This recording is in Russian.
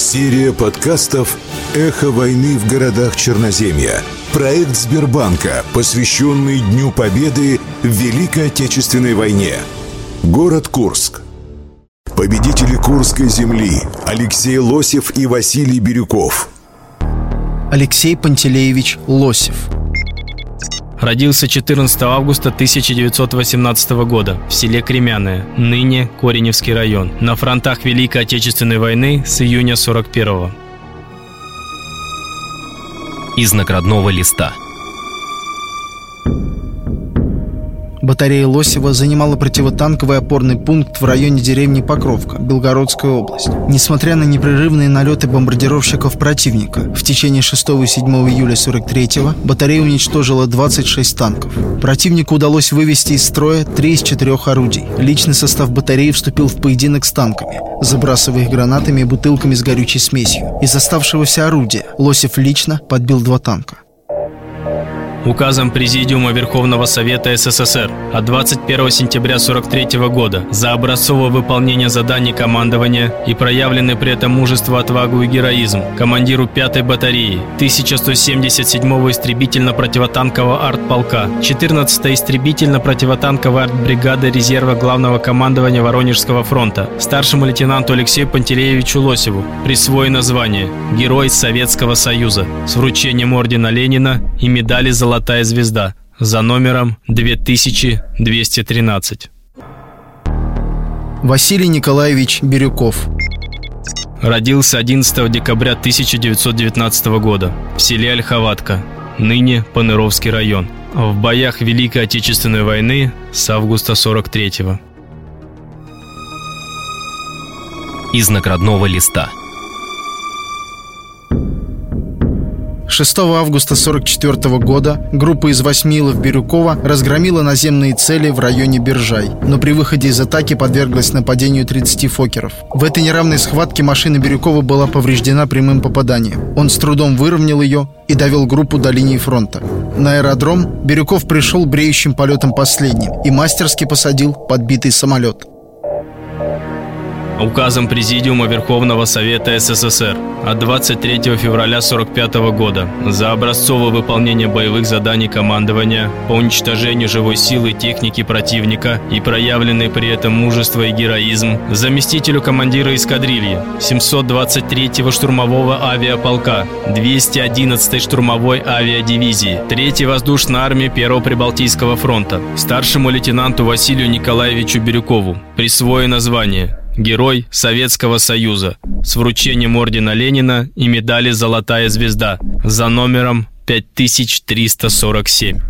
Серия подкастов «Эхо войны в городах Черноземья». Проект Сбербанка, посвященный Дню Победы в Великой Отечественной войне. Город Курск. Победители Курской земли Алексей Лосев и Василий Бирюков. Алексей Пантелеевич Лосев – Родился 14 августа 1918 года в селе Кремяное, ныне Кореневский район, на фронтах Великой Отечественной войны с июня 41 -го. Из наградного листа – Батарея Лосева занимала противотанковый опорный пункт в районе деревни Покровка, Белгородская область. Несмотря на непрерывные налеты бомбардировщиков противника, в течение 6 и 7 июля 43-го батарея уничтожила 26 танков. Противнику удалось вывести из строя 3 из 4 орудий. Личный состав батареи вступил в поединок с танками, забрасывая их гранатами и бутылками с горючей смесью. Из оставшегося орудия Лосев лично подбил два танка указом Президиума Верховного Совета СССР от 21 сентября 1943 года за образцовое выполнение заданий командования и проявленный при этом мужество, отвагу и героизм командиру 5-й батареи 1177-го истребительно-противотанкового артполка 14-й истребительно-противотанковой артбригады резерва главного командования Воронежского фронта старшему лейтенанту Алексею Пантелеевичу Лосеву присвоено звание Герой Советского Союза с вручением ордена Ленина и медали «Золотая «Золотая звезда» за номером 2213. Василий Николаевич Бирюков Родился 11 декабря 1919 года в селе Ольховатка, ныне Паныровский район, в боях Великой Отечественной войны с августа 43-го. Из наградного листа – 6 августа 1944 года группа из Восьмилов Бирюкова разгромила наземные цели в районе Биржай, но при выходе из атаки подверглась нападению 30 фокеров. В этой неравной схватке машина Бирюкова была повреждена прямым попаданием. Он с трудом выровнял ее и довел группу до линии фронта. На аэродром Бирюков пришел бреющим полетом последним и мастерски посадил подбитый самолет. Указом Президиума Верховного Совета СССР от 23 февраля 1945 года за образцовое выполнение боевых заданий командования по уничтожению живой силы техники противника и проявленный при этом мужество и героизм заместителю командира эскадрильи 723-го штурмового авиаполка 211-й штурмовой авиадивизии 3-й воздушной армии 1-го Прибалтийского фронта старшему лейтенанту Василию Николаевичу Бирюкову. Присвоено звание Герой Советского Союза с вручением ордена Ленина и медали «Золотая звезда» за номером 5347.